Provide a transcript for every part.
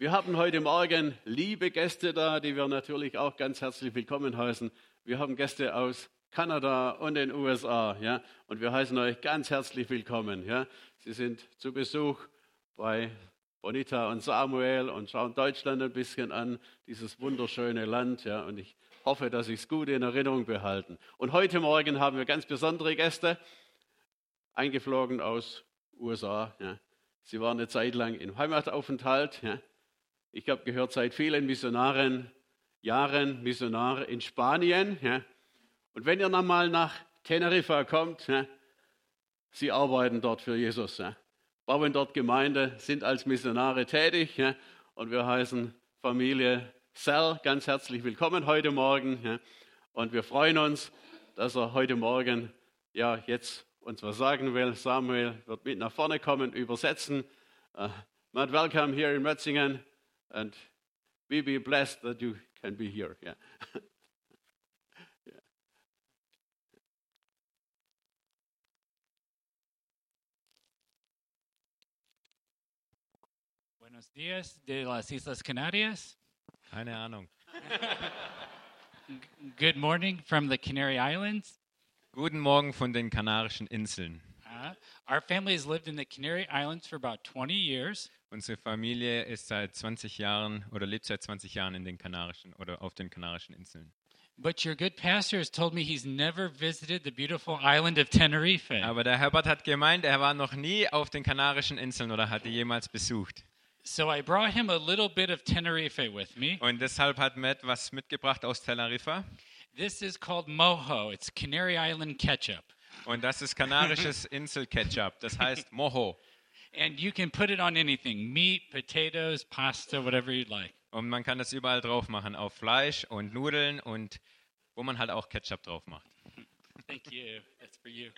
Wir haben heute Morgen liebe Gäste da, die wir natürlich auch ganz herzlich willkommen heißen. Wir haben Gäste aus Kanada und den USA, ja, und wir heißen euch ganz herzlich willkommen, ja. Sie sind zu Besuch bei Bonita und Samuel und schauen Deutschland ein bisschen an, dieses wunderschöne Land, ja, und ich hoffe, dass Sie es gut in Erinnerung behalten. Und heute Morgen haben wir ganz besondere Gäste, eingeflogen aus USA, ja. Sie waren eine Zeit lang im Heimataufenthalt, ja. Ich habe gehört, seit vielen Missionaren, Jahren Missionare in Spanien. Ja. Und wenn ihr dann mal nach Teneriffa kommt, ja, sie arbeiten dort für Jesus, ja, bauen dort Gemeinde, sind als Missionare tätig. Und wir heißen Familie Cell ganz herzlich willkommen heute Morgen. Und wir freuen uns, dass er heute Morgen ja, jetzt uns was sagen will. Samuel wird mit nach vorne kommen, übersetzen. Uh, Matt, welcome here in Metzingen. And we be blessed that you can be here. Yeah. yeah. Buenos días de las Islas Canarias. Keine Ahnung. Good morning from the Canary Islands. Guten Morgen von den Kanarischen Inseln. Uh, our family has lived in the Canary Islands for about 20 years. Unsere Familie ist seit 20 Jahren oder lebt seit 20 Jahren in den Kanarischen oder auf den Kanarischen Inseln. But your good pastor has told me he's never visited the beautiful island of Tenerife. Aber der Herbert hat gemeint, er war noch nie auf den Kanarischen Inseln oder hat die jemals besucht. So I brought him a little bit of Tenerife with me. Und deshalb hat Matt was mitgebracht aus Teneriffa. This is called mojo. It's Canary Island ketchup. Und das ist kanarisches Inselketchup. Das heißt Mojo. And you can put it on anything meat, potatoes, pasta, whatever you'd like. Und man kann das überall drauf machen, auf Fleisch und Nudeln und wo man halt auch Ketchup drauf macht. Thank you. That's for you.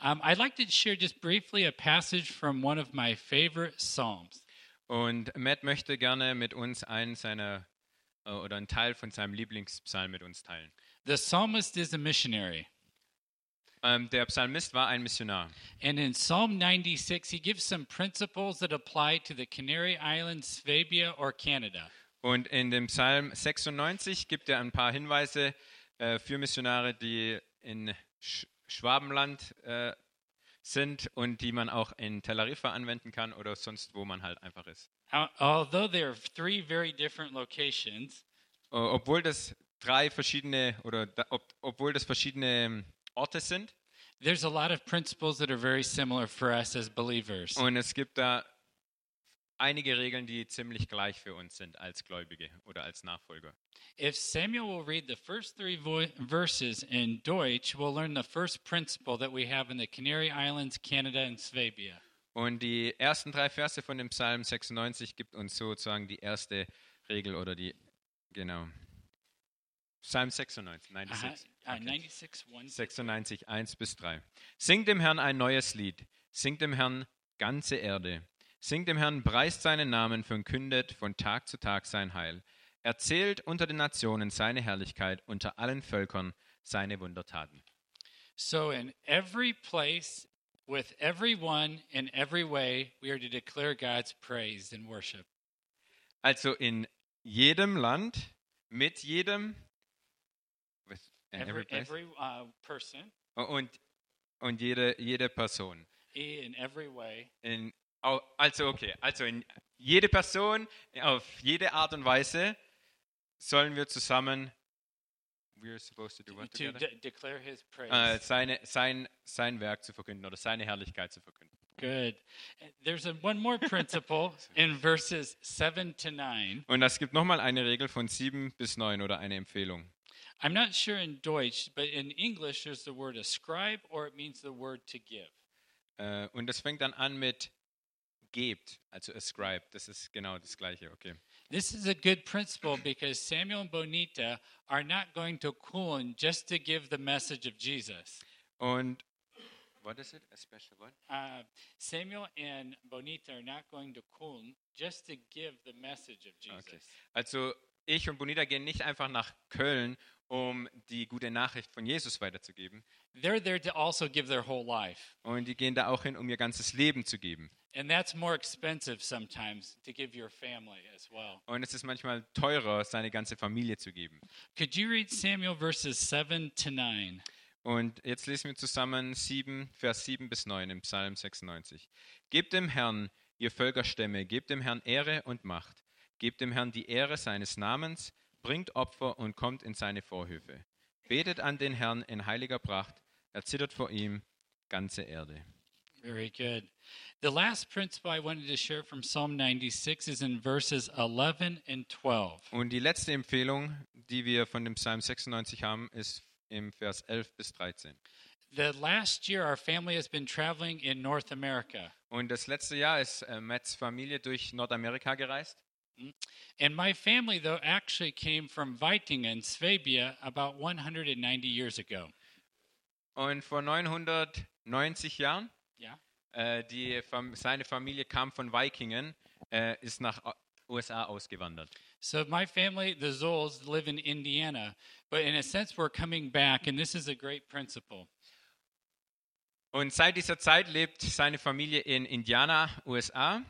Um, I'd like to share just briefly a passage from one of my favorite Psalms. Und Matt möchte gerne mit uns einen seiner äh, oder einen Teil von seinem Lieblingspsalm mit uns teilen. The psalmist is a missionary. Ähm, der Psalmist war ein Missionar. And in Psalm 96, he gives some principles that apply to the Canary Islands, Swabia, or Canada. Und in dem Psalm 96 gibt er ein paar Hinweise äh, für Missionare, die in Sch Schwabenland äh, sind und die man auch in Teneriffa anwenden kann oder sonst wo man halt einfach ist. Although there are three very different locations, obwohl das drei verschiedene oder ob, obwohl das verschiedene Orte sind. There's a lot of principles that are very similar for us as believers. Und es gibt da einige Regeln, die ziemlich gleich für uns sind als Gläubige oder als Nachfolger. If Samuel will read the first three verses in Deutsch, we'll learn the first principle that we have in the Canary Islands, Canada and Swabia. Und die ersten drei Verse von dem Psalm 96 gibt uns sozusagen die erste Regel oder die genau. Psalm 96, 96. Okay. 96, 96, 1 bis 3. Singt dem Herrn ein neues Lied. Singt dem Herrn ganze Erde. Singt dem Herrn, preist seinen Namen, verkündet von Tag zu Tag sein Heil. Erzählt unter den Nationen seine Herrlichkeit, unter allen Völkern seine Wundertaten. So in every place, with everyone, in every way, we are to declare God's praise and worship. Also in jedem Land, mit jedem, every, every uh, person. Und, und jede, jede Person. In every way. In, also okay, also in jede Person, auf jede Art und Weise sollen wir zusammen we're supposed to do what to de declare his praise. Uh, seine, sein, sein Werk zu verkünden oder seine Herrlichkeit zu verkünden. Good. There's a, one more principle in verses 7 to 9. Und es gibt nochmal eine Regel von 7 bis 9 oder eine Empfehlung. I'm not sure in Deutsch, but in English there's the word ascribe or it means the word to give. Uh, und das fängt dann an mit gebt, also ascribe. Das ist genau das gleiche, okay. This is a good principle because Samuel and Bonita are not going to Kulin just to give the message of Jesus. Und What is it? A special what? Uh, Samuel and Bonita are not going to Kulm just to give the message of Jesus. Okay. Also ich und Bonita gehen nicht einfach nach Köln, um die gute Nachricht von Jesus weiterzugeben. They're there to also give their whole life. Und die gehen da auch hin, um ihr ganzes Leben zu geben. And that's more expensive sometimes to give your family as well. Und es ist manchmal teurer, seine ganze Familie zu geben. Could you read Samuel verses 7 to 9? Und jetzt lesen wir zusammen 7, Vers 7 bis 9 im Psalm 96. Gebt dem Herrn, ihr Völkerstämme, gebt dem Herrn Ehre und Macht. Gebt dem Herrn die Ehre seines Namens, bringt Opfer und kommt in seine Vorhöfe. Betet an den Herrn in heiliger Pracht, erzittert vor ihm ganze Erde. Very good. The last principle I wanted to share from Psalm 96 is in verses 11 and 12. Und die letzte Empfehlung, die wir von dem Psalm 96 haben, ist im Vers 11 bis 13. The last year, our family has been traveling in North America. Und das letzte Jahr ist äh, Matts Familie durch Nordamerika gereist. And my family, though, actually came from Weitingen, Swabia, about 190 years ago. Und vor 990 Jahren, Yeah. äh, die, seine Familie kam von Vikingen, äh, ist nach USA ausgewandert. So my family, the Zolls, live in Indiana. But in a sense, we're coming back, and this is a great principle. Und seit dieser Zeit lebt seine Familie in Indiana, USA.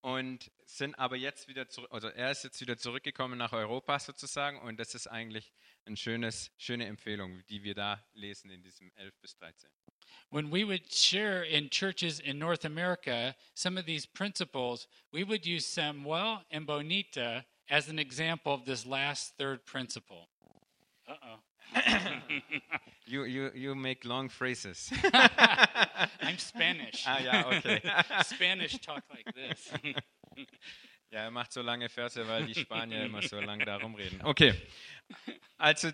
Und sind aber jetzt wieder zurück, also er ist jetzt wieder zurückgekommen nach Europa sozusagen. Und das ist eigentlich eine schönes, schöne Empfehlung, die wir da lesen in diesem 11 bis 13. When we would share in churches in North America some of these principles, we would use Samuel and Bonita as an example of this last third principle. Uh oh. You, you, you make long phrases. I'm Spanish. ah ja, okay. Spanish talk like this. Ja, er macht so lange Verse, weil die Spanier immer so lange da rumreden. Okay. Also,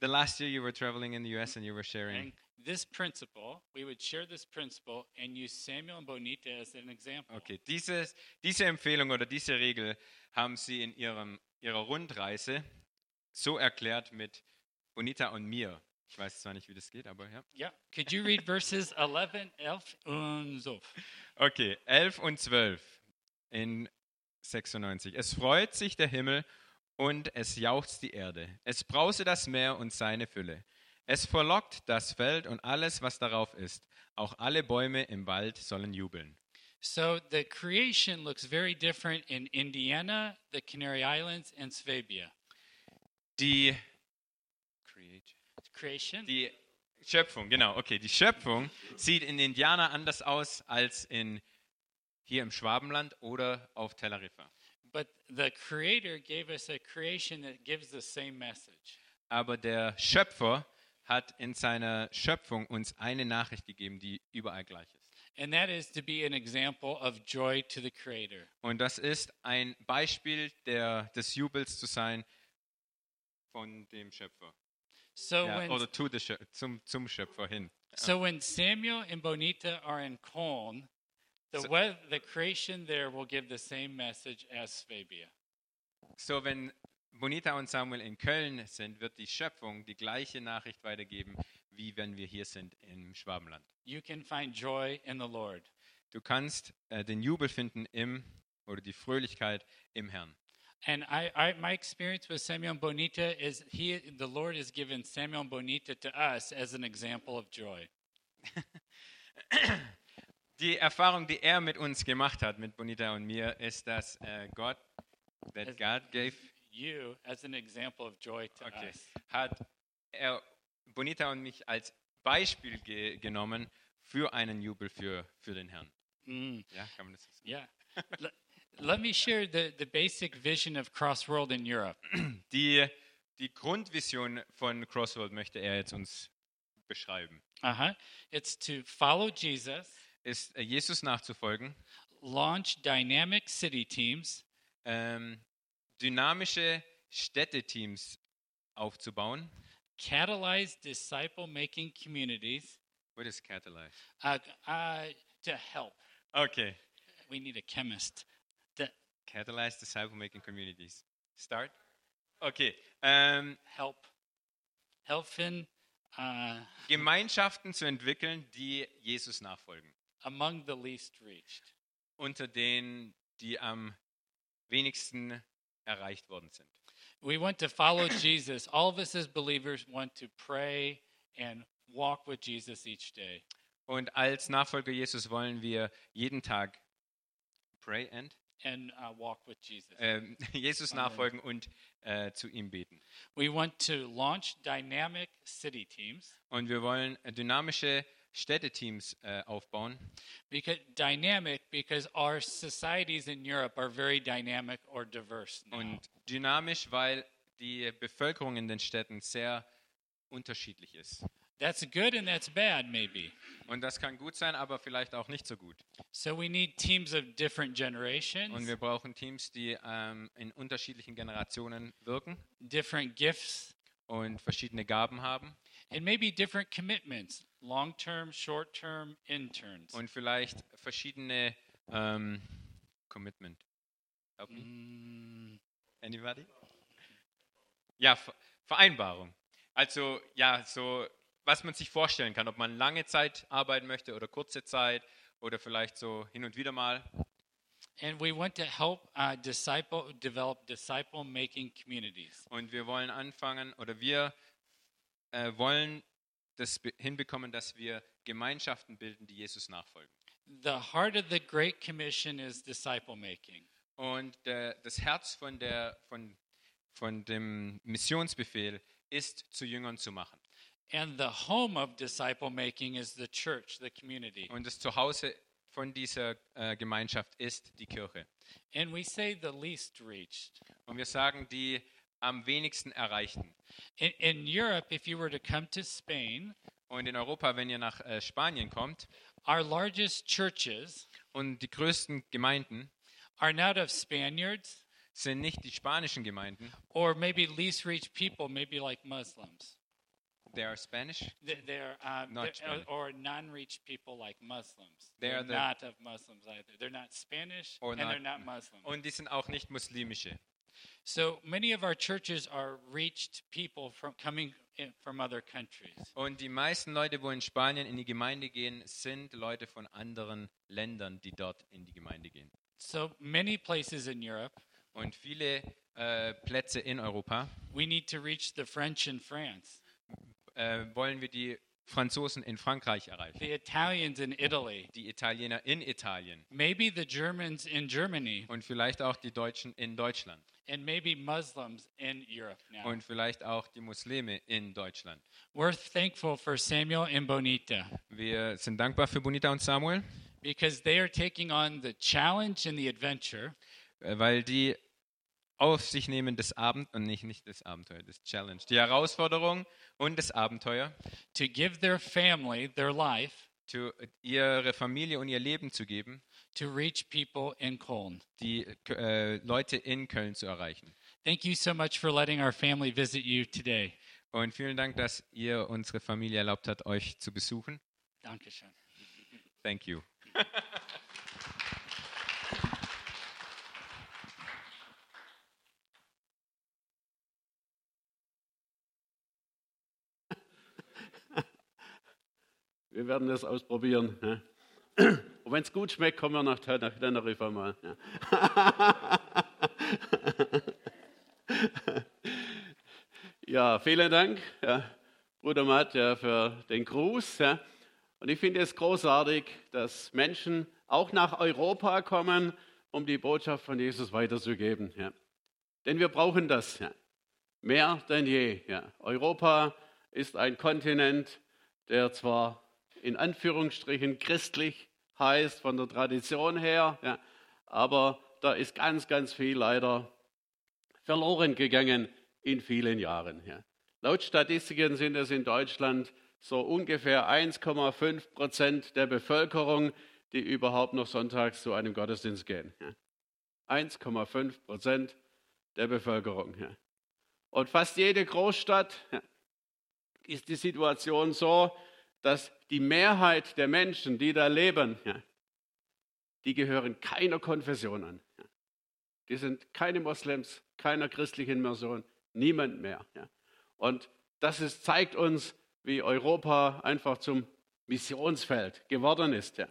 the last year you were traveling in the US and you were sharing. and this principle, we would share this principle and use Samuel and Bonita as an example. Okay, dieses, diese Empfehlung oder diese Regel haben sie in ihrem, ihrer Rundreise so erklärt mit Bonita und mir. Ich weiß zwar nicht, wie das geht, aber ja. Yeah. Could you read verses 11, 11 und so? Okay, 11 und 12 in 96. Es freut sich der Himmel und es jauchzt die Erde. Es brause das Meer und seine Fülle. Es verlockt das Feld und alles, was darauf ist. Auch alle Bäume im Wald sollen jubeln. So the creation looks very different in Indiana, the Canary Islands, and Swabia. Die, Creation? die Schöpfung, genau, okay, die Schöpfung sieht in Indiana anders aus als in, hier im Schwabenland oder auf Teneriffa. But the Creator gave us a creation that gives the same message. Aber der Schöpfer hat in seiner Schöpfung uns eine Nachricht gegeben, die überall gleich ist. And that is to be an example of joy to the Creator. Und das ist ein Beispiel der, des Jubels zu sein von dem Schöpfer. So Ja, when oder to the zum, zum Schöpfer hin. so when Samuel and Bonita are in Colne, the So- we- the creation there will give the same message as Swabia. So, wenn Bonita und Samuel in Köln sind, wird die Schöpfung die gleiche Nachricht weitergeben, wie wenn wir hier sind im Schwabenland. You can find joy in the Lord. Du kannst äh, den Jubel finden im oder die Fröhlichkeit im Herrn. And I, I, my experience with Samuel Bonita is he, the Lord has given Samuel Bonita to us as an example of joy. Die Erfahrung, die er mit uns gemacht hat, mit Bonita und mir, ist, dass äh, Gott, that Es- God gave, You as an example of joy to okay, us. hat er Bonita und mich als Beispiel ge genommen für einen Jubel für, für den Herrn. Mm, Ja, kann man das so sagen? yeah. Let- me share the, the basic vision of Cross World in Europe. Die, die Grundvision von Crossworld möchte er jetzt uns beschreiben. Uh huh. It's to follow Jesus, Ist äh, Jesus nachzufolgen, launch dynamic city teams, ähm, dynamische Städteteams aufzubauen. catalyze disciple making communities What is catalyze? uh, uh, to help. Okay. We need a chemist. To Catalyze disciple-making communities. Start? Okay. Ähm, help. Helfen uh, Gemeinschaften zu entwickeln, die Jesus nachfolgen. Among the least reached. Unter denen, die am wenigsten erreicht worden sind. We want to follow Jesus. All of us as believers want to pray and walk with Jesus each day. Und als Nachfolger Jesus wollen wir jeden Tag pray and and uh, walk with Jesus. ähm, Jesus nachfolgen und äh, zu ihm beten. We want to launch dynamic city teams Und wir wollen äh, dynamische Städteteams äh, aufbauen. because dynamic because our societies in Europe are very dynamic or diverse now. Und dynamisch, weil die Bevölkerung in den Städten sehr unterschiedlich ist. That's good and that's bad maybe. Und das kann gut sein, aber vielleicht auch nicht so gut. So we need teams of different Und generations, wir brauchen Teams, die ähm, in unterschiedlichen Generationen wirken different gifts, und verschiedene Gaben haben and maybe different commitments, long-term, short-term interns. und vielleicht verschiedene ähm, Commitment. Mm, Anybody? Ja, Ver Vereinbarung. Also ja, so was man sich vorstellen kann, ob man lange Zeit arbeiten möchte oder kurze Zeit oder vielleicht so hin und wieder mal. And we want to help uh, disciple develop disciple making communities. Und wir wollen anfangen oder wir äh, wollen das be- hinbekommen, dass wir Gemeinschaften bilden, die Jesus nachfolgen. The heart of the Great Commission is disciple making. Und der, das Herz von, der, von, von dem Missionsbefehl ist, zu Jüngern zu machen. And the home of disciple making is the church, the community. Und das Zuhause von dieser äh, Gemeinschaft ist die Kirche. And we say the least reached. Und wir sagen, die am wenigsten erreichten. In, in Europe, if you were to come to Spain, Und in Europa, wenn ihr nach äh, Spanien kommt, our largest churches und die größten Gemeinden are not of Spaniards sind nicht die spanischen Gemeinden, or maybe least reached people, maybe like Muslims. they are Spanish. They- They're, uh, Not they're- Spanish. or non-reached people like Muslims. They They're are the- not of Muslims either. They're not Spanish and not- they're not Muslim. Und die sind auch nicht muslimische. So many of our churches are reached people from coming in, from other countries. Und die meisten Leute, wo in Spanien in die Gemeinde gehen, sind Leute von anderen Ländern, die dort in die Gemeinde gehen. So many places in Europe, Und viele äh, Plätze in Europa. We need to reach the French in France, äh, wollen wir die Franzosen in Frankreich erreichen, the Italians in Italy, die Italiener in Italien. Maybe the Germans in Germany, und vielleicht auch die Deutschen in Deutschland and maybe Muslims in Europe now. und vielleicht auch die Muslime in Deutschland. We're thankful for Samuel and Bonita. Wir sind dankbar für Bonita und Samuel, because they are taking on the challenge and the adventure. äh, weil die auf sich nehmen das Abend und nicht, nicht das Abenteuer, das Challenge, die Herausforderung und das Abenteuer, to give their family their life zu, ihre Familie und ihr Leben zu geben, to reach people in Cologne. die äh, Leute in Köln zu erreichen. Thank you so much for letting our family visit you today. Und vielen Dank, dass ihr unsere Familie erlaubt habt, euch zu besuchen. Dankeschön. Thank you. Wir werden das ausprobieren. Und wenn es gut schmeckt, kommen wir nach, nach Teneriffa mal. Ja. ja, vielen Dank, ja, Bruder Matt, ja, für den Gruß. Ja. Und ich finde es großartig, dass Menschen auch nach Europa kommen, um die Botschaft von Jesus weiterzugeben. Ja. Denn wir brauchen das ja. mehr denn je. Ja. Europa ist ein Kontinent, der zwar in Anführungsstrichen christlich heißt, von der Tradition her, ja, aber da ist ganz, ganz viel leider verloren gegangen in vielen Jahren. Ja. Laut Statistiken sind es in Deutschland so ungefähr 1,5 Prozent der Bevölkerung, die überhaupt noch sonntags zu einem Gottesdienst gehen. Ja. 1,5 Prozent der Bevölkerung. Ja. Und fast jede Großstadt ist die Situation so, dass die Mehrheit der Menschen, die da leben, ja, die gehören keiner Konfession an. Ja. Die sind keine Moslems, keiner christlichen Mission, niemand mehr. Ja. Und das ist, zeigt uns, wie Europa einfach zum Missionsfeld geworden ist. Ja.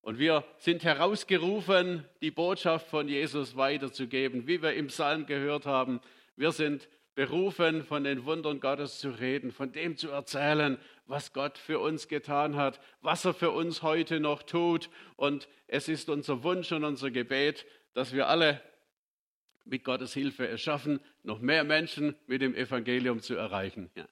Und wir sind herausgerufen, die Botschaft von Jesus weiterzugeben, wie wir im Psalm gehört haben. Wir sind berufen, von den Wundern Gottes zu reden, von dem zu erzählen, was Gott für uns getan hat, was er für uns heute noch tut. Und es ist unser Wunsch und unser Gebet, dass wir alle mit Gottes Hilfe es schaffen, noch mehr Menschen mit dem Evangelium zu erreichen. Ja.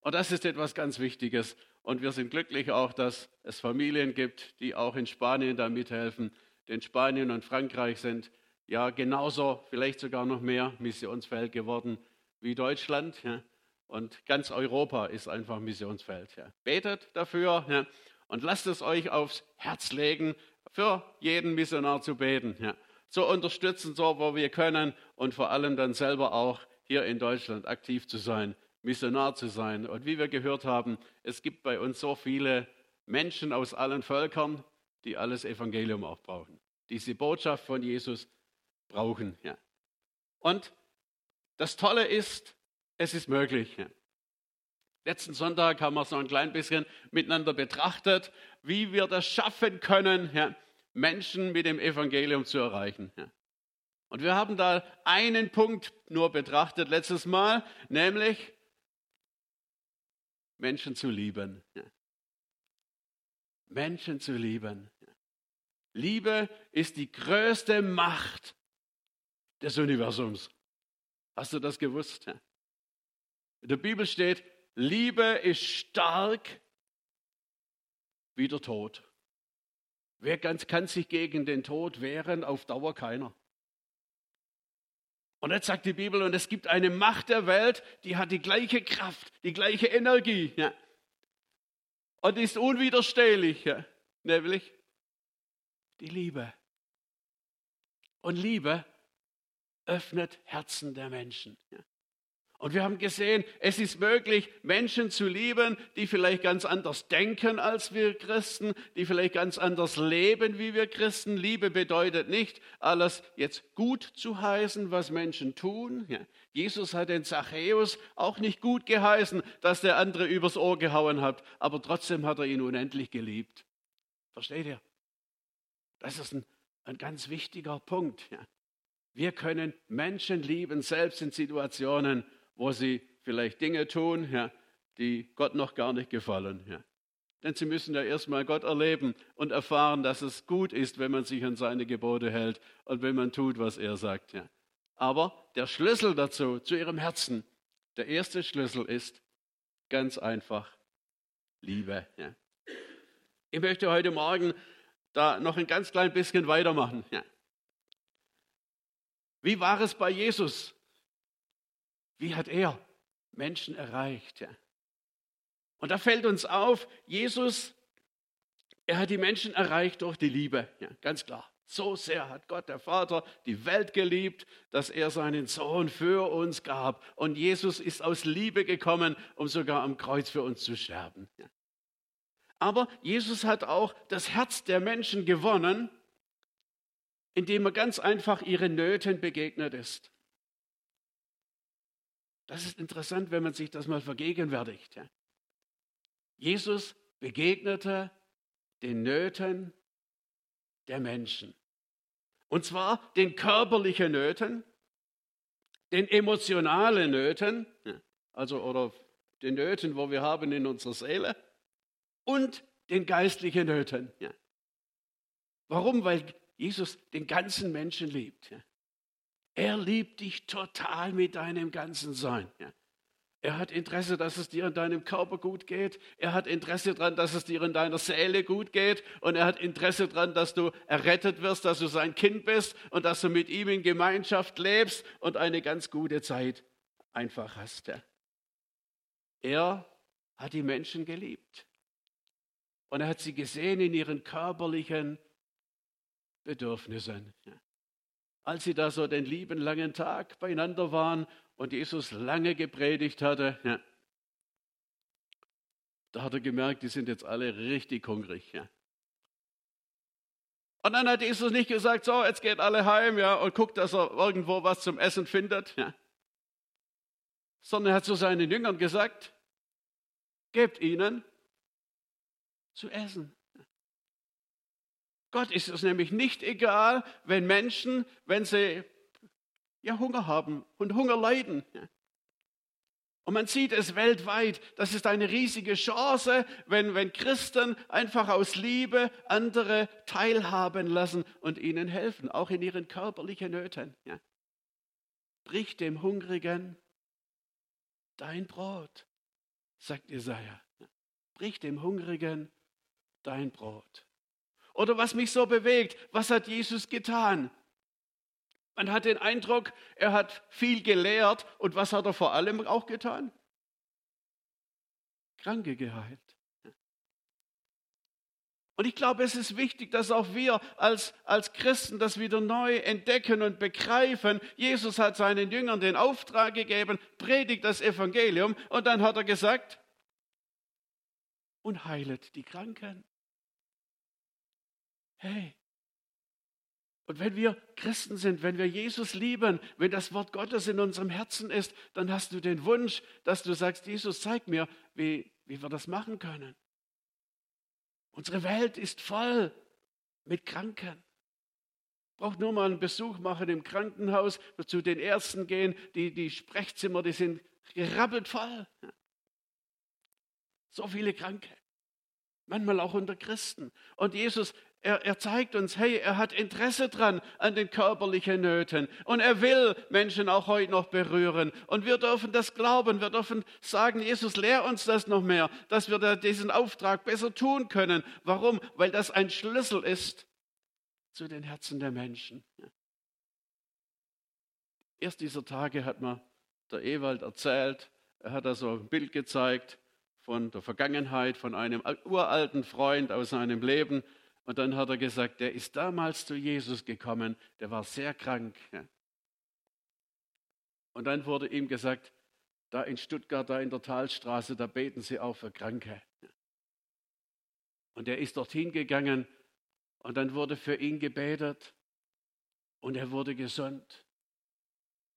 Und das ist etwas ganz Wichtiges. Und wir sind glücklich auch, dass es Familien gibt, die auch in Spanien da mithelfen. Denn Spanien und Frankreich sind ja genauso, vielleicht sogar noch mehr Missionsfeld geworden wie Deutschland. Ja. Und ganz Europa ist einfach Missionsfeld. Ja. Betet dafür ja. und lasst es euch aufs Herz legen, für jeden Missionar zu beten. Ja. Zu unterstützen, so wo wir können und vor allem dann selber auch hier in Deutschland aktiv zu sein Missionar zu sein. Und wie wir gehört haben, es gibt bei uns so viele Menschen aus allen Völkern, die alles Evangelium auch brauchen. Diese Botschaft von Jesus brauchen. Ja. Und das Tolle ist, es ist möglich. Letzten Sonntag haben wir so ein klein bisschen miteinander betrachtet, wie wir das schaffen können, Menschen mit dem Evangelium zu erreichen. Und wir haben da einen Punkt nur betrachtet letztes Mal, nämlich Menschen zu lieben. Menschen zu lieben. Liebe ist die größte Macht des Universums. Hast du das gewusst? In der Bibel steht, Liebe ist stark wie der Tod. Wer ganz kann sich gegen den Tod wehren? Auf Dauer keiner. Und jetzt sagt die Bibel, und es gibt eine Macht der Welt, die hat die gleiche Kraft, die gleiche Energie. Ja. Und ist unwiderstehlich, ja. nämlich die Liebe. Und Liebe öffnet Herzen der Menschen. Und wir haben gesehen, es ist möglich, Menschen zu lieben, die vielleicht ganz anders denken als wir Christen, die vielleicht ganz anders leben wie wir Christen. Liebe bedeutet nicht, alles jetzt gut zu heißen, was Menschen tun. Jesus hat den Zachäus auch nicht gut geheißen, dass der andere übers Ohr gehauen hat, aber trotzdem hat er ihn unendlich geliebt. Versteht ihr? Das ist ein, ein ganz wichtiger Punkt. Wir können Menschen lieben, selbst in Situationen, wo sie vielleicht Dinge tun, ja, die Gott noch gar nicht gefallen. Ja. Denn sie müssen ja erstmal Gott erleben und erfahren, dass es gut ist, wenn man sich an seine Gebote hält und wenn man tut, was er sagt. Ja. Aber der Schlüssel dazu, zu ihrem Herzen, der erste Schlüssel ist ganz einfach Liebe. Ja. Ich möchte heute Morgen da noch ein ganz klein bisschen weitermachen. Ja. Wie war es bei Jesus? Wie hat er Menschen erreicht? Und da fällt uns auf, Jesus, er hat die Menschen erreicht durch die Liebe. Ja, ganz klar. So sehr hat Gott, der Vater, die Welt geliebt, dass er seinen Sohn für uns gab. Und Jesus ist aus Liebe gekommen, um sogar am Kreuz für uns zu sterben. Aber Jesus hat auch das Herz der Menschen gewonnen, indem er ganz einfach ihren Nöten begegnet ist. Das ist interessant, wenn man sich das mal vergegenwärtigt. Jesus begegnete den Nöten der Menschen. Und zwar den körperlichen Nöten, den emotionalen Nöten, also oder den Nöten, wo wir haben in unserer Seele, und den geistlichen Nöten. Warum? Weil Jesus den ganzen Menschen liebt. Er liebt dich total mit deinem ganzen Sein. Er hat Interesse, dass es dir in deinem Körper gut geht. Er hat Interesse daran, dass es dir in deiner Seele gut geht. Und er hat Interesse daran, dass du errettet wirst, dass du sein Kind bist und dass du mit ihm in Gemeinschaft lebst und eine ganz gute Zeit einfach hast. Er hat die Menschen geliebt. Und er hat sie gesehen in ihren körperlichen Bedürfnissen. Als sie da so den lieben langen Tag beieinander waren und Jesus lange gepredigt hatte, da hat er gemerkt, die sind jetzt alle richtig hungrig. Und dann hat Jesus nicht gesagt, so, jetzt geht alle heim ja, und guckt, dass er irgendwo was zum Essen findet, ja. sondern er hat zu seinen Jüngern gesagt, Gebt ihnen zu essen. Gott ist es nämlich nicht egal, wenn Menschen, wenn sie ja Hunger haben und Hunger leiden. Und man sieht es weltweit. Das ist eine riesige Chance, wenn, wenn Christen einfach aus Liebe andere teilhaben lassen und ihnen helfen, auch in ihren körperlichen Nöten. Ja. Brich dem Hungrigen dein Brot, sagt Jesaja. Brich dem Hungrigen dein Brot. Oder was mich so bewegt, was hat Jesus getan? Man hat den Eindruck, er hat viel gelehrt und was hat er vor allem auch getan? Kranke geheilt. Und ich glaube, es ist wichtig, dass auch wir als, als Christen das wieder neu entdecken und begreifen. Jesus hat seinen Jüngern den Auftrag gegeben, predigt das Evangelium und dann hat er gesagt, und heilet die Kranken. Hey, und wenn wir Christen sind, wenn wir Jesus lieben, wenn das Wort Gottes in unserem Herzen ist, dann hast du den Wunsch, dass du sagst, Jesus, zeig mir, wie, wie wir das machen können. Unsere Welt ist voll mit Kranken. Braucht nur mal einen Besuch machen im Krankenhaus, zu den Ärzten gehen, die, die Sprechzimmer, die sind gerabbelt voll. So viele Kranke. Manchmal auch unter Christen. Und Jesus er, er, zeigt uns, hey, er hat Interesse dran an den körperlichen Nöten und er will Menschen auch heute noch berühren. Und wir dürfen das glauben, wir dürfen sagen, Jesus, lehr uns das noch mehr, dass wir diesen Auftrag besser tun können. Warum? Weil das ein Schlüssel ist zu den Herzen der Menschen. Erst dieser Tage hat mir der Ewald erzählt, er hat da so ein Bild gezeigt von der Vergangenheit, von einem uralten Freund aus seinem Leben, und dann hat er gesagt, der ist damals zu Jesus gekommen, der war sehr krank. Und dann wurde ihm gesagt, da in Stuttgart, da in der Talstraße, da beten sie auch für Kranke. Und er ist dorthin gegangen und dann wurde für ihn gebetet und er wurde gesund.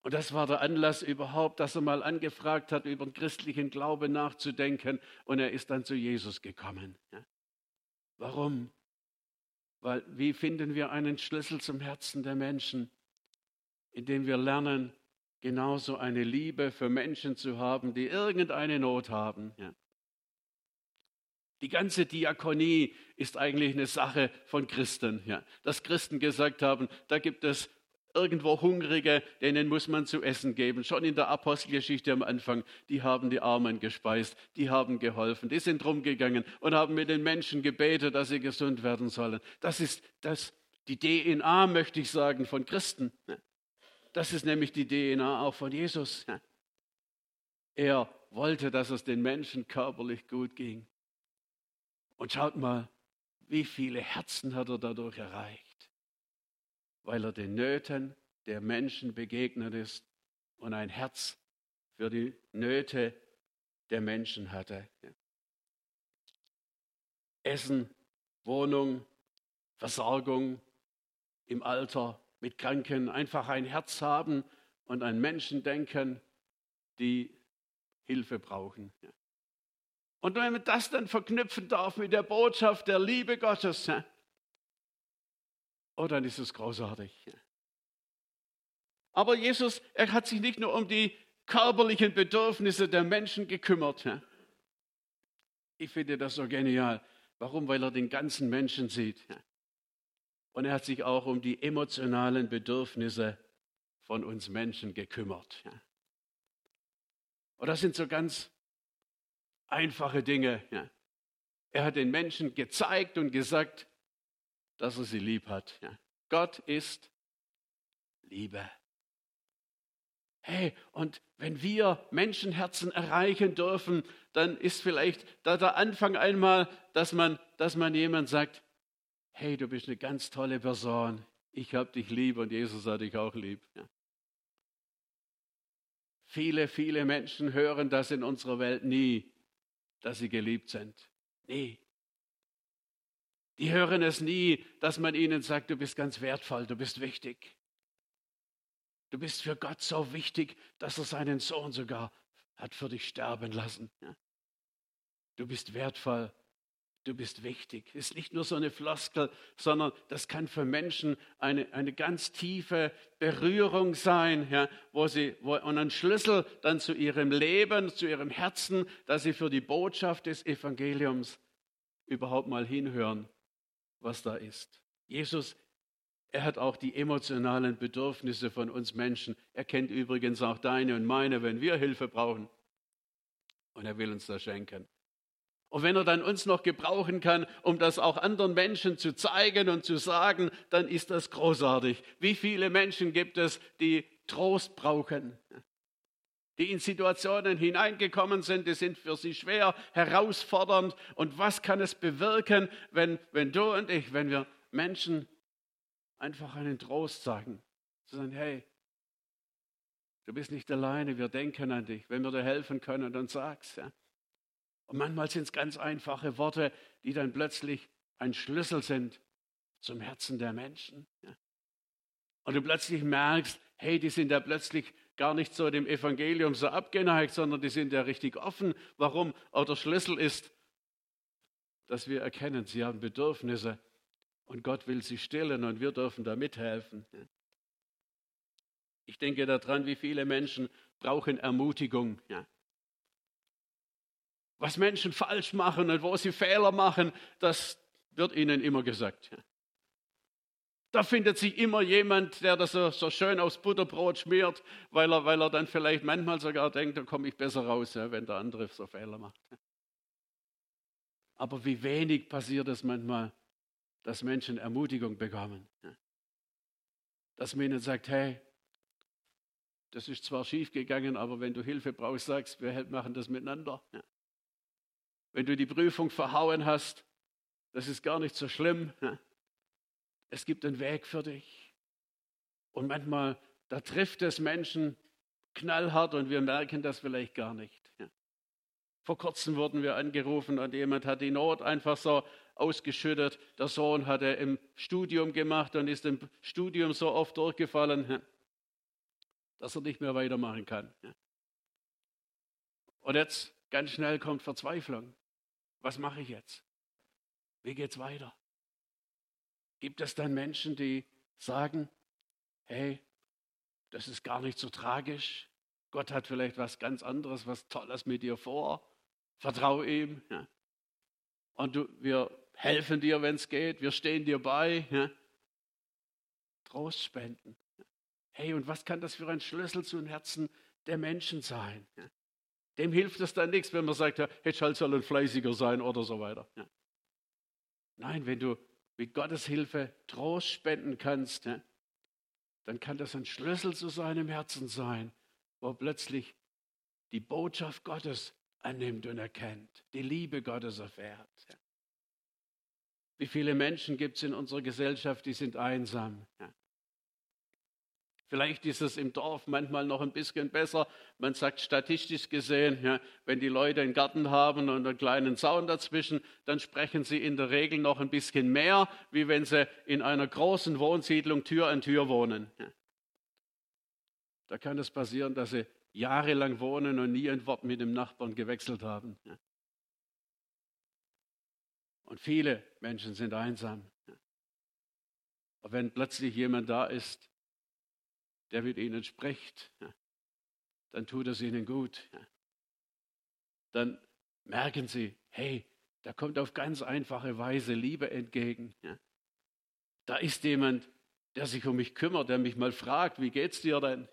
Und das war der Anlass überhaupt, dass er mal angefragt hat, über den christlichen Glauben nachzudenken. Und er ist dann zu Jesus gekommen. Warum? Weil wie finden wir einen Schlüssel zum Herzen der Menschen? Indem wir lernen, genauso eine Liebe für Menschen zu haben, die irgendeine Not haben. Ja. Die ganze Diakonie ist eigentlich eine Sache von Christen. Ja. Dass Christen gesagt haben, da gibt es irgendwo Hungrige, denen muss man zu essen geben. Schon in der Apostelgeschichte am Anfang, die haben die Armen gespeist, die haben geholfen, die sind rumgegangen und haben mit den Menschen gebetet, dass sie gesund werden sollen. Das ist das, die DNA, möchte ich sagen, von Christen. Das ist nämlich die DNA auch von Jesus. Er wollte, dass es den Menschen körperlich gut ging. Und schaut mal, wie viele Herzen hat er dadurch erreicht weil er den Nöten der Menschen begegnet ist und ein Herz für die Nöte der Menschen hatte. Essen, Wohnung, Versorgung im Alter mit Kranken, einfach ein Herz haben und an Menschen denken, die Hilfe brauchen. Und wenn man das dann verknüpfen darf mit der Botschaft der Liebe Gottes, oh, dann ist es großartig. Aber Jesus, er hat sich nicht nur um die körperlichen Bedürfnisse der Menschen gekümmert. Ich finde das so genial. Warum? Weil er den ganzen Menschen sieht. Und er hat sich auch um die emotionalen Bedürfnisse von uns Menschen gekümmert. Und das sind so ganz einfache Dinge. Er hat den Menschen gezeigt und gesagt, dass er sie lieb hat. Ja. Gott ist Liebe. Hey, und wenn wir Menschenherzen erreichen dürfen, dann ist vielleicht da der Anfang einmal, dass man, dass man jemand sagt, hey, du bist eine ganz tolle Person, ich habe dich lieb und Jesus hat dich auch lieb. Ja. Viele, viele Menschen hören das in unserer Welt nie, dass sie geliebt sind. Nie. Die hören es nie, dass man ihnen sagt, du bist ganz wertvoll, du bist wichtig. Du bist für Gott so wichtig, dass er seinen Sohn sogar hat für dich sterben lassen. Du bist wertvoll. Du bist wichtig. Ist nicht nur so eine Floskel, sondern das kann für Menschen eine, eine ganz tiefe Berührung sein, ja, wo sie, wo, und ein Schlüssel dann zu ihrem Leben, zu ihrem Herzen, dass sie für die Botschaft des Evangeliums überhaupt mal hinhören, was da ist. Jesus, er hat auch die emotionalen Bedürfnisse von uns Menschen. Er kennt übrigens auch deine und meine, wenn wir Hilfe brauchen. Und er will uns das schenken. Und wenn er dann uns noch gebrauchen kann, um das auch anderen Menschen zu zeigen und zu sagen, dann ist das großartig. Wie viele Menschen gibt es, die Trost brauchen, die in Situationen hineingekommen sind, die sind für sie schwer, herausfordernd. Und was kann es bewirken, wenn, wenn du und ich, wenn wir Menschen einfach einen Trost sagen? Zu sagen, hey, du bist nicht alleine, wir denken an dich. Wenn wir dir helfen können, dann sag's. Ja. Und manchmal sind es ganz einfache Worte, die dann plötzlich ein Schlüssel sind zum Herzen der Menschen. Ja. Und du plötzlich merkst, hey, die sind ja plötzlich gar nicht so dem Evangelium so abgeneigt, sondern die sind ja richtig offen. Warum? Auch der Schlüssel ist, dass wir erkennen, sie haben Bedürfnisse und Gott will sie stillen und wir dürfen da mithelfen. Ich denke daran, wie viele Menschen brauchen Ermutigung. Ja was Menschen falsch machen und wo sie Fehler machen, das wird ihnen immer gesagt. Da findet sich immer jemand, der das so, so, schön aufs Butterbrot schmiert, weil er, weil er dann vielleicht manchmal sogar denkt, da komme ich besser raus, wenn der andere so Fehler macht. Aber wie wenig passiert es manchmal, dass Menschen Ermutigung bekommen. Dass man ihnen sagt, hey, das ist zwar schief gegangen, aber wenn du Hilfe brauchst, sagst, wir machen das miteinander. Wenn du die Prüfung verhauen hast, das ist gar nicht so schlimm. Es gibt einen Weg für dich. Und manchmal, da trifft es Menschen knallhart und wir merken das vielleicht gar nicht. Vor kurzem wurden wir angerufen und jemand hat die Not einfach so ausgeschüttet. Der Sohn hatte im Studium gemacht und ist im Studium so oft durchgefallen, dass er nicht mehr weitermachen kann. Und jetzt ganz schnell kommt Verzweiflung. Was mache ich jetzt? Wie geht's weiter? Gibt es dann Menschen, die sagen, hey, das ist gar nicht so tragisch. Gott hat vielleicht was ganz anderes, was Tolles mit dir vor. Vertrau ihm. Ja. Und du, wir helfen dir, wenn es geht. Wir stehen dir bei. Ja. Trost spenden. Hey, und was kann das für ein Schlüssel zu den Herzen der Menschen sein? Ja. Dem hilft es dann nichts, wenn man sagt, ja, hätte halt sollen fleißiger sein oder so weiter. Nein, wenn du mit Gottes Hilfe Trost spenden kannst, ja, dann kann das ein Schlüssel zu seinem Herzen sein, wo plötzlich die Botschaft Gottes annimmt und erkennt, die Liebe Gottes erfährt. Ja. Wie viele Menschen gibt es in unserer Gesellschaft, die sind einsam? Ja. Vielleicht ist es im Dorf manchmal noch ein bisschen besser. Man sagt statistisch gesehen, ja, wenn die Leute einen Garten haben und einen kleinen Zaun dazwischen, dann sprechen sie in der Regel noch ein bisschen mehr, wie wenn sie in einer großen Wohnsiedlung Tür an Tür wohnen. Ja. Da kann es passieren, dass sie jahrelang wohnen und nie ein Wort mit dem Nachbarn gewechselt haben. Ja. Und viele Menschen sind einsam. Aber wenn plötzlich jemand da ist, der mit ihnen spricht, dann tut es ihnen gut. Dann merken sie, hey, da kommt auf ganz einfache Weise Liebe entgegen. Da ist jemand, der sich um mich kümmert, der mich mal fragt, wie geht's dir denn?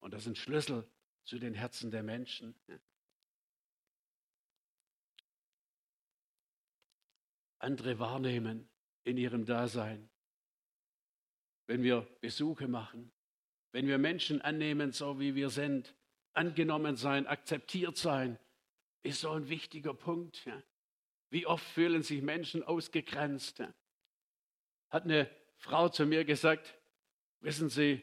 Und das sind Schlüssel zu den Herzen der Menschen. Andere wahrnehmen in ihrem Dasein wenn wir Besuche machen, wenn wir Menschen annehmen, so wie wir sind, angenommen sein, akzeptiert sein, ist so ein wichtiger Punkt. Ja. Wie oft fühlen sich Menschen ausgegrenzt? Ja. Hat eine Frau zu mir gesagt, wissen Sie,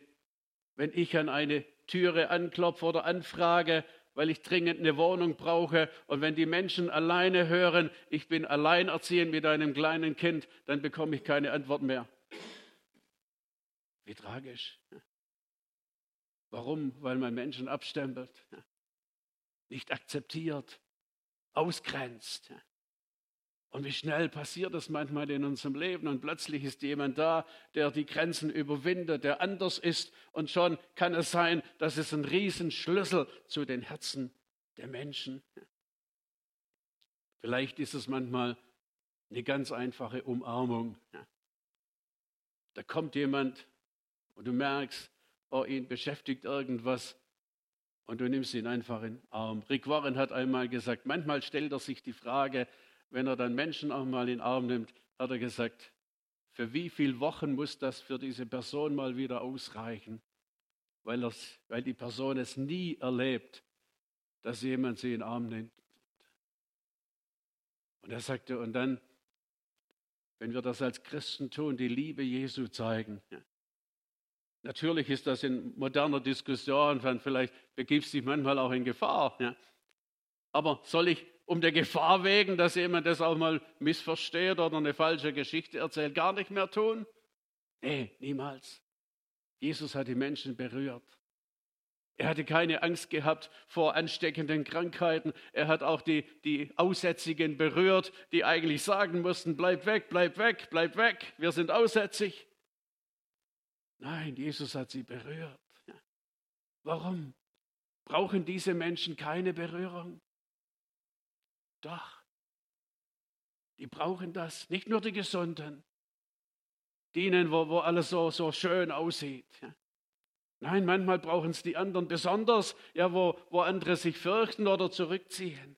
wenn ich an eine Türe anklopfe oder anfrage, weil ich dringend eine Wohnung brauche. Und wenn die Menschen alleine hören, ich bin alleinerziehend mit einem kleinen Kind, dann bekomme ich keine Antwort mehr. Wie tragisch. Warum? Weil man Menschen abstempelt. nicht akzeptiert, ausgrenzt. Und wie schnell passiert das manchmal in unserem Leben und plötzlich ist jemand da, der die Grenzen überwindet, der anders ist und schon kann es sein, dass es ein Riesenschlüssel zu den Herzen der Menschen. Vielleicht ist es manchmal eine ganz einfache Umarmung. Da kommt jemand und du merkst, oh, ihn beschäftigt irgendwas und du nimmst ihn einfach in den Arm. Rick Warren hat einmal gesagt, manchmal stellt er sich die Frage, wenn er dann Menschen auch mal in den Arm nimmt, hat er gesagt, für wie viele Wochen muss das für diese Person mal wieder ausreichen, weil, weil die Person es nie erlebt, dass jemand sie in den Arm nimmt. Und er sagte, und dann, wenn wir das als Christen tun, die Liebe Jesu zeigen, Natürlich ist das in moderner Diskussion, vielleicht begibst dich manchmal auch in Gefahr. Ja. Aber soll ich um der Gefahr wegen, dass jemand das auch mal missversteht oder eine falsche Geschichte erzählt, gar nicht mehr tun? Nee, niemals. Jesus hat die Menschen berührt. Er hatte keine Angst gehabt vor ansteckenden Krankheiten. Er hat auch die, die Aussätzigen berührt, die eigentlich sagen mussten, bleib weg, bleib weg, bleib weg, wir sind aussätzig. Nein, Jesus hat sie berührt. Warum brauchen diese Menschen keine Berührung? Doch, die brauchen das, nicht nur die Gesunden, denen, wo, wo alles so, so schön aussieht. Nein, manchmal brauchen es die anderen besonders, ja, wo, wo andere sich fürchten oder zurückziehen.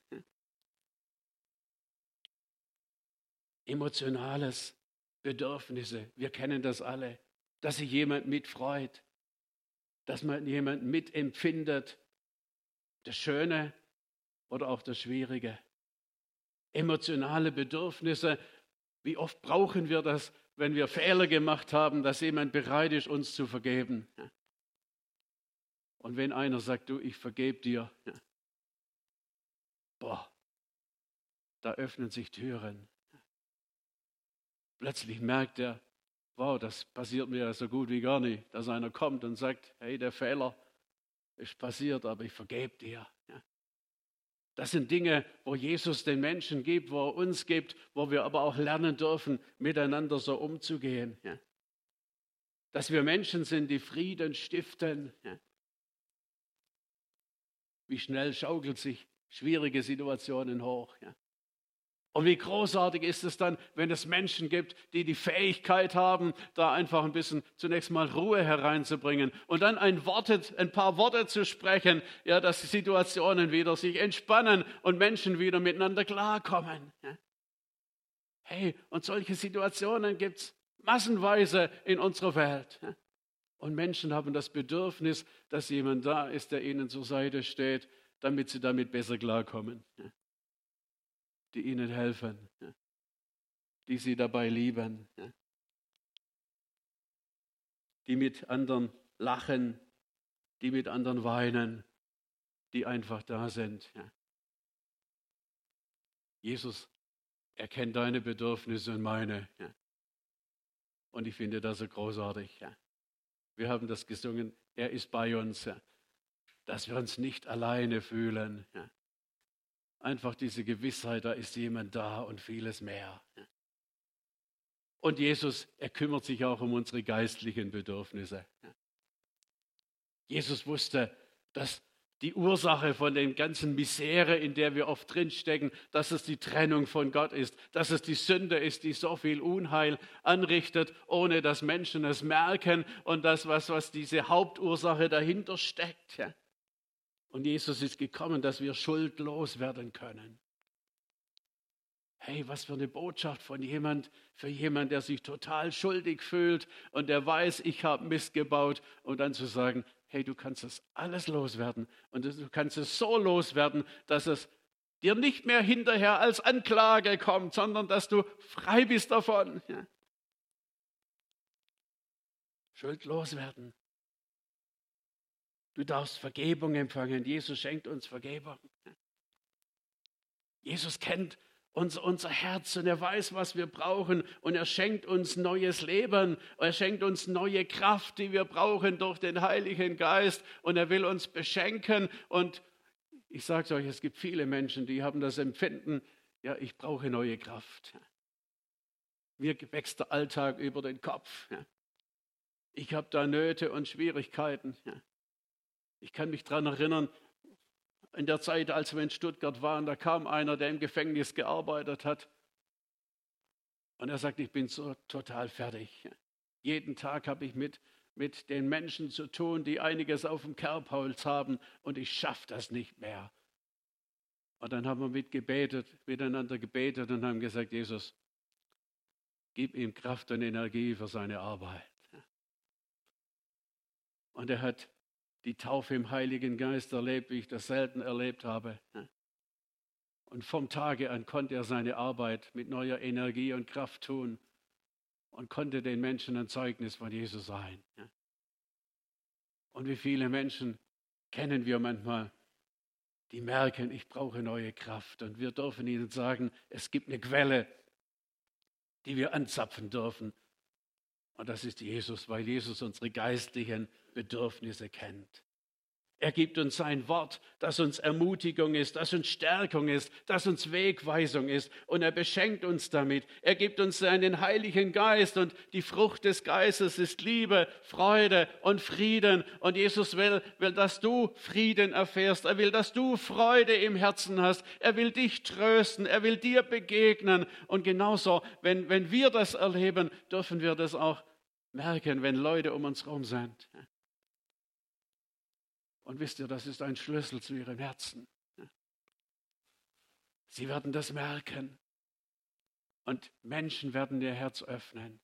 Emotionales Bedürfnisse, wir kennen das alle dass sich jemand mitfreut, dass man jemand mitempfindet, das Schöne oder auch das Schwierige. Emotionale Bedürfnisse, wie oft brauchen wir das, wenn wir Fehler gemacht haben, dass jemand bereit ist, uns zu vergeben. Und wenn einer sagt, du, ich vergebe dir, boah, da öffnen sich Türen. Plötzlich merkt er, wow, das passiert mir so gut wie gar nicht, dass einer kommt und sagt, hey, der Fehler ist passiert, aber ich vergebe dir. Das sind Dinge, wo Jesus den Menschen gibt, wo er uns gibt, wo wir aber auch lernen dürfen, miteinander so umzugehen. Dass wir Menschen sind, die Frieden stiften. Wie schnell schaukelt sich schwierige Situationen hoch. Und wie großartig ist es dann, wenn es Menschen gibt, die die Fähigkeit haben, da einfach ein bisschen zunächst mal Ruhe hereinzubringen und dann ein, Worte, ein paar Worte zu sprechen, ja, dass die Situationen wieder sich entspannen und Menschen wieder miteinander klarkommen. Hey, und solche Situationen gibt es massenweise in unserer Welt. Und Menschen haben das Bedürfnis, dass jemand da ist, der ihnen zur Seite steht, damit sie damit besser klarkommen. Die ihnen helfen, die sie dabei lieben, die mit anderen lachen, die mit anderen weinen, die einfach da sind. Jesus erkennt deine Bedürfnisse und meine. Und ich finde das so großartig. Wir haben das gesungen, er ist bei uns, dass wir uns nicht alleine fühlen. Einfach diese Gewissheit, da ist jemand da und vieles mehr. Und Jesus, er kümmert sich auch um unsere geistlichen Bedürfnisse. Jesus wusste, dass die Ursache von den ganzen Misere, in der wir oft drinstecken, dass es die Trennung von Gott ist, dass es die Sünde ist, die so viel Unheil anrichtet, ohne dass Menschen es merken und das, was, was diese Hauptursache dahinter steckt. Und Jesus ist gekommen, dass wir schuldlos werden können. Hey, was für eine Botschaft von jemand, für jemand, der sich total schuldig fühlt und der weiß, ich habe Mist gebaut und dann zu sagen, hey, du kannst das alles loswerden und du kannst es so loswerden, dass es dir nicht mehr hinterher als Anklage kommt, sondern dass du frei bist davon. Schuldlos werden. Du darfst Vergebung empfangen. Jesus schenkt uns Vergebung. Jesus kennt unser, unser Herz und er weiß, was wir brauchen und er schenkt uns neues Leben. Er schenkt uns neue Kraft, die wir brauchen durch den Heiligen Geist und er will uns beschenken und ich sage es euch, es gibt viele Menschen, die haben das Empfinden, ja, ich brauche neue Kraft. Mir wächst der Alltag über den Kopf. Ich habe da Nöte und Schwierigkeiten. Ich kann mich daran erinnern, in der Zeit, als wir in Stuttgart waren, da kam einer, der im Gefängnis gearbeitet hat. Und er sagt, ich bin so total fertig. Jeden Tag habe ich mit, mit den Menschen zu tun, die einiges auf dem Kerbholz haben und ich schaffe das nicht mehr. Und dann haben wir mit gebetet, miteinander gebetet und haben gesagt, Jesus, gib ihm Kraft und Energie für seine Arbeit. Und er hat die Taufe im Heiligen Geist erlebt, wie ich das selten erlebt habe. Und vom Tage an konnte er seine Arbeit mit neuer Energie und Kraft tun und konnte den Menschen ein Zeugnis von Jesus sein. Und wie viele Menschen kennen wir manchmal, die merken, ich brauche neue Kraft. Und wir dürfen ihnen sagen, es gibt eine Quelle, die wir anzapfen dürfen. Und das ist Jesus, weil Jesus unsere geistlichen Bedürfnisse kennt. Er gibt uns sein Wort, das uns Ermutigung ist, das uns Stärkung ist, das uns Wegweisung ist. Und er beschenkt uns damit. Er gibt uns seinen Heiligen Geist und die Frucht des Geistes ist Liebe, Freude und Frieden. Und Jesus will, will, dass du Frieden erfährst. Er will, dass du Freude im Herzen hast. Er will dich trösten. Er will dir begegnen. Und genauso, wenn, wenn wir das erleben, dürfen wir das auch merken, wenn Leute um uns herum sind. Und wisst ihr, das ist ein Schlüssel zu ihrem Herzen. Sie werden das merken. Und Menschen werden ihr Herz öffnen.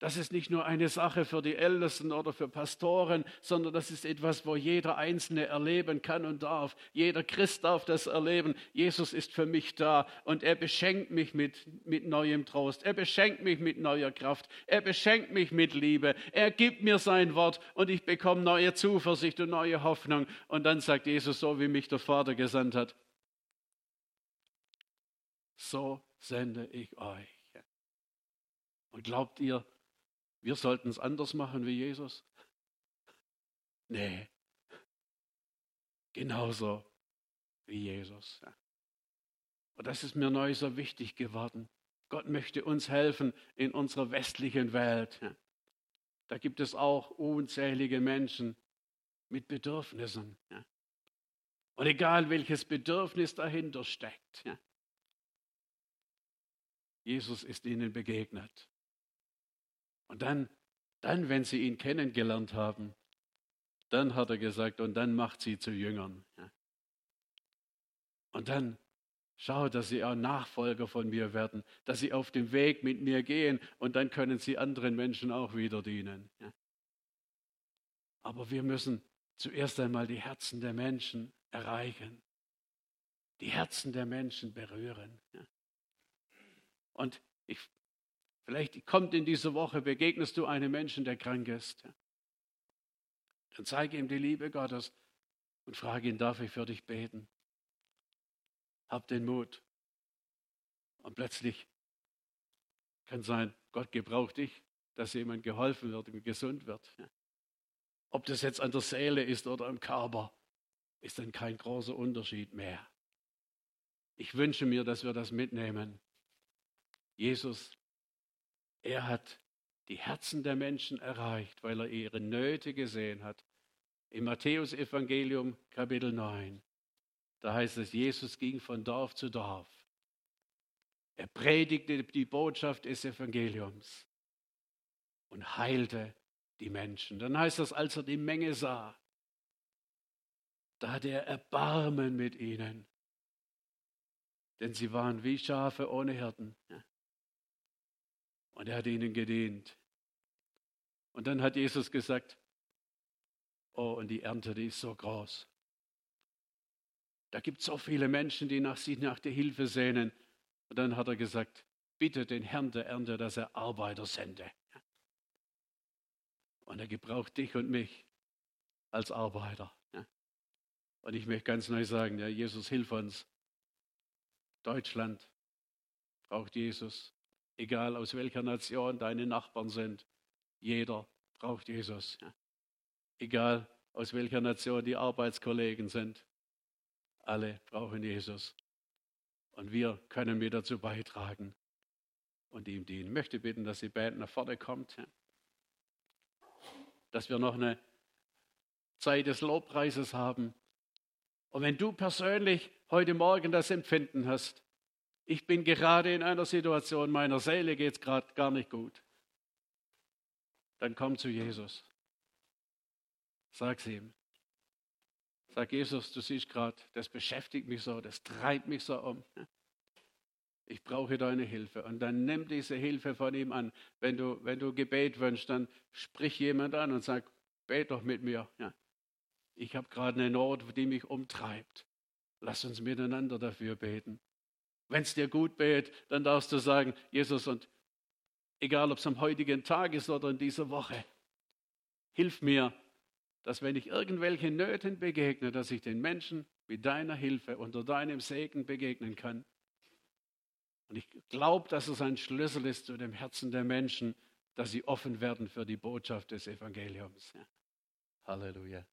Das ist nicht nur eine Sache für die Ältesten oder für Pastoren, sondern das ist etwas, wo jeder Einzelne erleben kann und darf. Jeder Christ darf das erleben. Jesus ist für mich da und er beschenkt mich mit, mit neuem Trost. Er beschenkt mich mit neuer Kraft. Er beschenkt mich mit Liebe. Er gibt mir sein Wort und ich bekomme neue Zuversicht und neue Hoffnung. Und dann sagt Jesus, so wie mich der Vater gesandt hat, so sende ich euch. Und glaubt ihr, wir sollten es anders machen wie Jesus? Nee. Genauso wie Jesus. Und das ist mir neu so wichtig geworden. Gott möchte uns helfen in unserer westlichen Welt. Da gibt es auch unzählige Menschen mit Bedürfnissen. Und egal welches Bedürfnis dahinter steckt, Jesus ist ihnen begegnet. Und dann, dann, wenn sie ihn kennengelernt haben, dann hat er gesagt, und dann macht sie zu Jüngern. Und dann schau, dass sie auch Nachfolger von mir werden, dass sie auf dem Weg mit mir gehen und dann können sie anderen Menschen auch wieder dienen. Aber wir müssen zuerst einmal die Herzen der Menschen erreichen, die Herzen der Menschen berühren. Und ich Vielleicht kommt in dieser Woche, begegnest du einem Menschen, der krank ist. Dann zeige ihm die Liebe Gottes und frage ihn, darf ich für dich beten? Hab den Mut. Und plötzlich kann sein, Gott gebraucht dich, dass jemand geholfen wird und gesund wird. Ob das jetzt an der Seele ist oder am Körper, ist dann kein großer Unterschied mehr. Ich wünsche mir, dass wir das mitnehmen. Jesus er hat die Herzen der Menschen erreicht, weil er ihre Nöte gesehen hat. Im Matthäusevangelium Kapitel 9, da heißt es, Jesus ging von Dorf zu Dorf. Er predigte die Botschaft des Evangeliums und heilte die Menschen. Dann heißt das, als er die Menge sah, da hatte er Erbarmen mit ihnen, denn sie waren wie Schafe ohne Hirten. Und er hat ihnen gedient. Und dann hat Jesus gesagt, oh, und die Ernte, die ist so groß. Da gibt es so viele Menschen, die nach sich nach der Hilfe sehnen. Und dann hat er gesagt, bitte den Herrn der Ernte, dass er Arbeiter sende. Und er gebraucht dich und mich als Arbeiter. Und ich möchte ganz neu sagen, ja, Jesus, hilf uns. Deutschland braucht Jesus egal aus welcher Nation deine Nachbarn sind. Jeder braucht Jesus. Egal aus welcher Nation die Arbeitskollegen sind. Alle brauchen Jesus. Und wir können mit dazu beitragen und ihm dienen. Ich möchte bitten, dass die Band nach vorne kommt. Dass wir noch eine Zeit des Lobpreises haben. Und wenn du persönlich heute Morgen das Empfinden hast, ich bin gerade in einer Situation, meiner Seele geht es gerade gar nicht gut, dann komm zu Jesus. Sag's ihm. Sag Jesus, du siehst gerade, das beschäftigt mich so, das treibt mich so um. Ich brauche deine Hilfe. Und dann nimm diese Hilfe von ihm an. Wenn du, wenn du Gebet wünschst, dann sprich jemand an und sag, bet doch mit mir. Ja. Ich habe gerade eine Not, die mich umtreibt. Lass uns miteinander dafür beten. Wenn es dir gut betet, dann darfst du sagen, Jesus, und egal ob es am heutigen Tag ist oder in dieser Woche, hilf mir, dass wenn ich irgendwelche Nöten begegne, dass ich den Menschen mit deiner Hilfe unter deinem Segen begegnen kann. Und ich glaube, dass es ein Schlüssel ist zu dem Herzen der Menschen, dass sie offen werden für die Botschaft des Evangeliums. Ja. Halleluja.